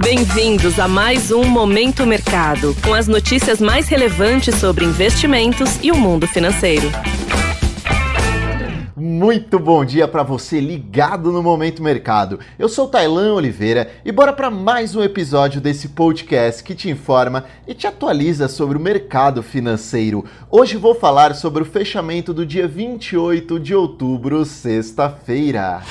Bem-vindos a mais um Momento Mercado, com as notícias mais relevantes sobre investimentos e o mundo financeiro. Muito bom dia para você ligado no Momento Mercado. Eu sou Tailan Oliveira e bora para mais um episódio desse podcast que te informa e te atualiza sobre o mercado financeiro. Hoje vou falar sobre o fechamento do dia 28 de outubro, sexta-feira.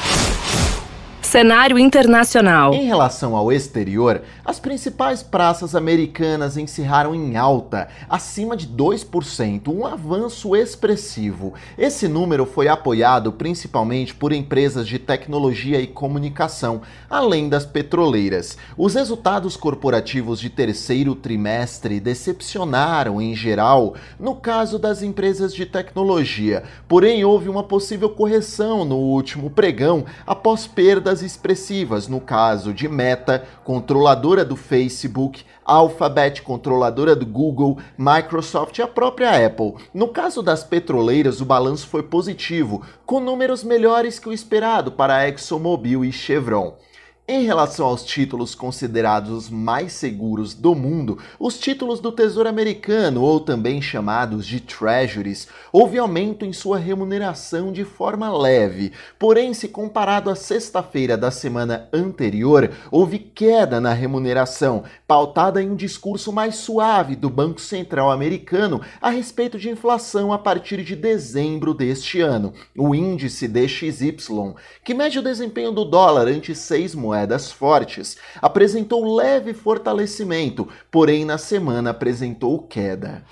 Cenário internacional. Em relação ao exterior, as principais praças americanas encerraram em alta, acima de 2%, um avanço expressivo. Esse número foi apoiado principalmente por empresas de tecnologia e comunicação, além das petroleiras. Os resultados corporativos de terceiro trimestre decepcionaram em geral no caso das empresas de tecnologia, porém houve uma possível correção no último pregão após perdas expressivas, no caso de Meta, controladora do Facebook, Alphabet, controladora do Google, Microsoft e a própria Apple. No caso das petroleiras, o balanço foi positivo, com números melhores que o esperado para a ExxonMobil e Chevron. Em relação aos títulos considerados os mais seguros do mundo, os títulos do Tesouro Americano, ou também chamados de Treasuries, houve aumento em sua remuneração de forma leve. Porém, se comparado à sexta-feira da semana anterior, houve queda na remuneração, pautada em um discurso mais suave do Banco Central Americano a respeito de inflação a partir de dezembro deste ano. O índice DXY, que mede o desempenho do dólar ante seis moedas moedas fortes, apresentou leve fortalecimento, porém na semana apresentou queda.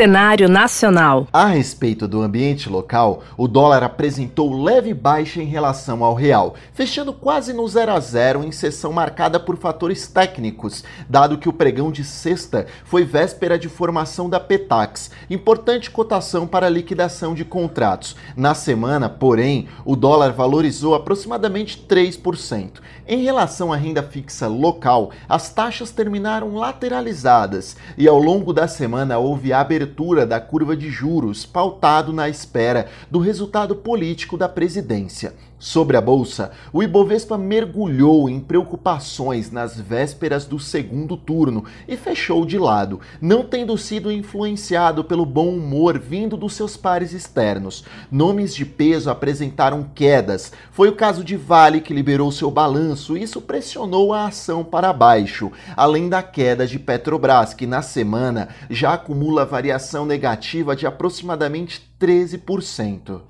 Cenário nacional. A respeito do ambiente local, o dólar apresentou leve baixa em relação ao real, fechando quase no 0 a 0 em sessão marcada por fatores técnicos, dado que o pregão de sexta foi véspera de formação da Petax, importante cotação para liquidação de contratos. Na semana, porém, o dólar valorizou aproximadamente 3%. Em relação à renda fixa local, as taxas terminaram lateralizadas e ao longo da semana houve abertura abertura da curva de juros, pautado na espera do resultado político da presidência. Sobre a bolsa, o Ibovespa mergulhou em preocupações nas vésperas do segundo turno e fechou de lado, não tendo sido influenciado pelo bom humor vindo dos seus pares externos. Nomes de peso apresentaram quedas. Foi o caso de Vale que liberou seu balanço e isso pressionou a ação para baixo, além da queda de Petrobras, que na semana já acumula variação negativa de aproximadamente 13%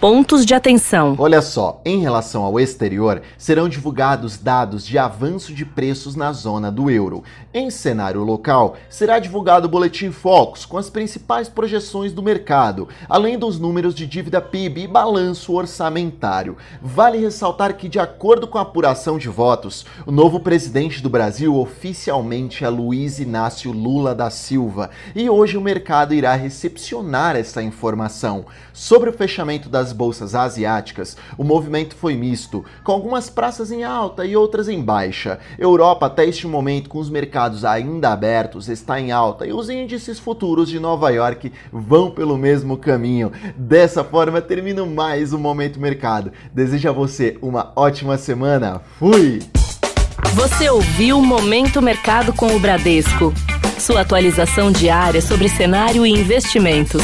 pontos de atenção. Olha só, em relação ao exterior, serão divulgados dados de avanço de preços na zona do euro. Em cenário local, será divulgado o boletim Focus com as principais projeções do mercado, além dos números de dívida PIB e balanço orçamentário. Vale ressaltar que, de acordo com a apuração de votos, o novo presidente do Brasil oficialmente é Luiz Inácio Lula da Silva, e hoje o mercado irá recepcionar essa informação. Sobre o fechamento das das bolsas asiáticas, o movimento foi misto, com algumas praças em alta e outras em baixa. Europa, até este momento, com os mercados ainda abertos, está em alta e os índices futuros de Nova York vão pelo mesmo caminho. Dessa forma, termino mais um Momento Mercado. Desejo a você uma ótima semana. Fui! Você ouviu Momento Mercado com o Bradesco. Sua atualização diária sobre cenário e investimentos.